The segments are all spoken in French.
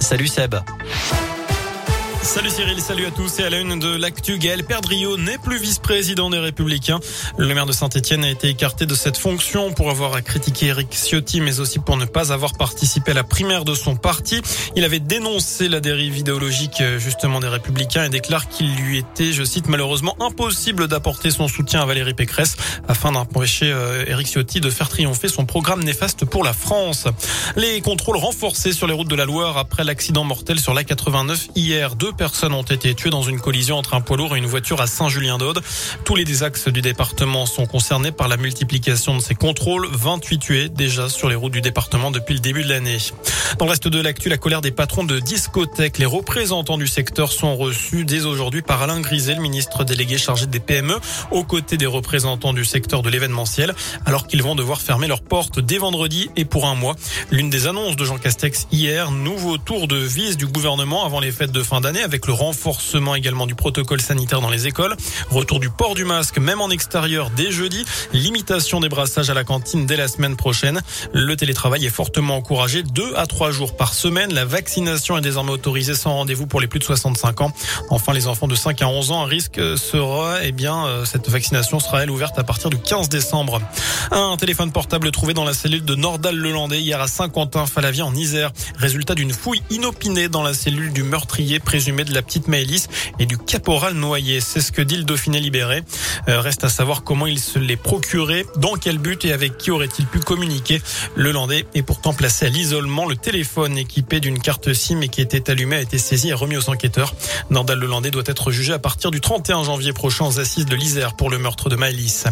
Salut Seb. Salut Cyril, salut à tous et à la une de l'actu. Gaël Perdriau n'est plus vice-président des Républicains. Le maire de Saint-Etienne a été écarté de cette fonction pour avoir critiqué Eric Ciotti, mais aussi pour ne pas avoir participé à la primaire de son parti. Il avait dénoncé la dérive idéologique justement des Républicains et déclare qu'il lui était, je cite, malheureusement impossible d'apporter son soutien à Valérie Pécresse afin d'empêcher Eric euh, Ciotti de faire triompher son programme néfaste pour la France. Les contrôles renforcés sur les routes de la Loire après l'accident mortel sur la 89 hier. Deux personnes ont été tuées dans une collision entre un poids lourd et une voiture à Saint-Julien-d'Aude. Tous les axes du département sont concernés par la multiplication de ces contrôles. 28 tués déjà sur les routes du département depuis le début de l'année. Dans le reste de l'actu, la colère des patrons de discothèques. Les représentants du secteur sont reçus dès aujourd'hui par Alain Griset, le ministre délégué chargé des PME, aux côtés des représentants du secteur de l'événementiel, alors qu'ils vont devoir fermer leurs portes dès vendredi et pour un mois. L'une des annonces de Jean Castex hier, nouveau tour de vis du gouvernement avant les fêtes de fin d'année avec le renforcement également du protocole sanitaire dans les écoles, retour du port du masque même en extérieur dès jeudi, limitation des brassages à la cantine dès la semaine prochaine. Le télétravail est fortement encouragé deux à trois jours par semaine. La vaccination est désormais autorisée sans rendez-vous pour les plus de 65 ans. Enfin, les enfants de 5 à 11 ans, un risque sera, eh bien, euh, cette vaccination sera elle ouverte à partir du 15 décembre. Un téléphone portable trouvé dans la cellule de Nordal-le-Landais hier à Saint-Quentin-Falavie en Isère. Résultat d'une fouille inopinée dans la cellule du meurtrier présumé de la petite Maëlys et du caporal noyé. C'est ce que dit le Dauphiné libéré. Euh, reste à savoir comment il se l'est procuré, dans quel but et avec qui aurait-il pu communiquer. Le Landais est pourtant placé à l'isolement. Le téléphone équipé d'une carte SIM et qui était allumé a été saisi et remis aux enquêteurs. Nordal Lelandais doit être jugé à partir du 31 janvier prochain aux assises de l'Isère pour le meurtre de Maëlys.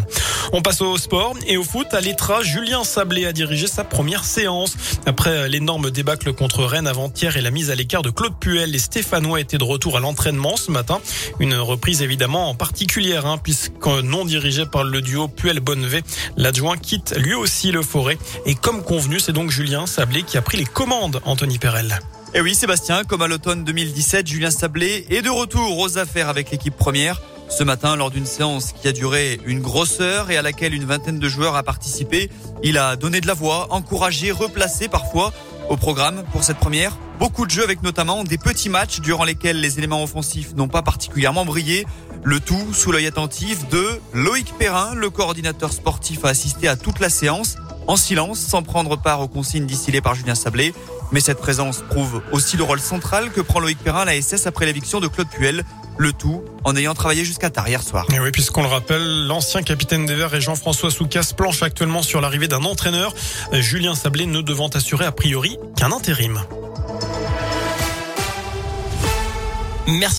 On passe au sport et au foot. À l'Etra, Julien Sablé a dirigé sa première séance. Après l'énorme débâcle contre Rennes avant-hier et la mise à l'écart de Claude Puel, les Stéphanois étaient de retour à l'entraînement ce matin. Une reprise évidemment en particulière, hein, puisque non dirigé par le duo Puel-Bonnevet, l'adjoint quitte lui aussi le forêt. Et comme convenu, c'est donc Julien Sablé qui a pris les commandes, Anthony Perel. Et oui, Sébastien, comme à l'automne 2017, Julien Sablé est de retour aux affaires avec l'équipe première. Ce matin, lors d'une séance qui a duré une grosse heure et à laquelle une vingtaine de joueurs a participé, il a donné de la voix, encouragé, replacé parfois au programme pour cette première. Beaucoup de jeux avec notamment des petits matchs durant lesquels les éléments offensifs n'ont pas particulièrement brillé. Le tout sous l'œil attentif de Loïc Perrin, le coordinateur sportif a assisté à toute la séance en silence, sans prendre part aux consignes distillées par Julien Sablé. Mais cette présence prouve aussi le rôle central que prend Loïc Perrin à la SS après l'éviction de Claude Puel. Le tout en ayant travaillé jusqu'à tard hier soir. Et oui, puisqu'on le rappelle, l'ancien capitaine des Verts et Jean-François Soucas planche actuellement sur l'arrivée d'un entraîneur, Julien Sablé ne devant assurer a priori qu'un intérim. Merci.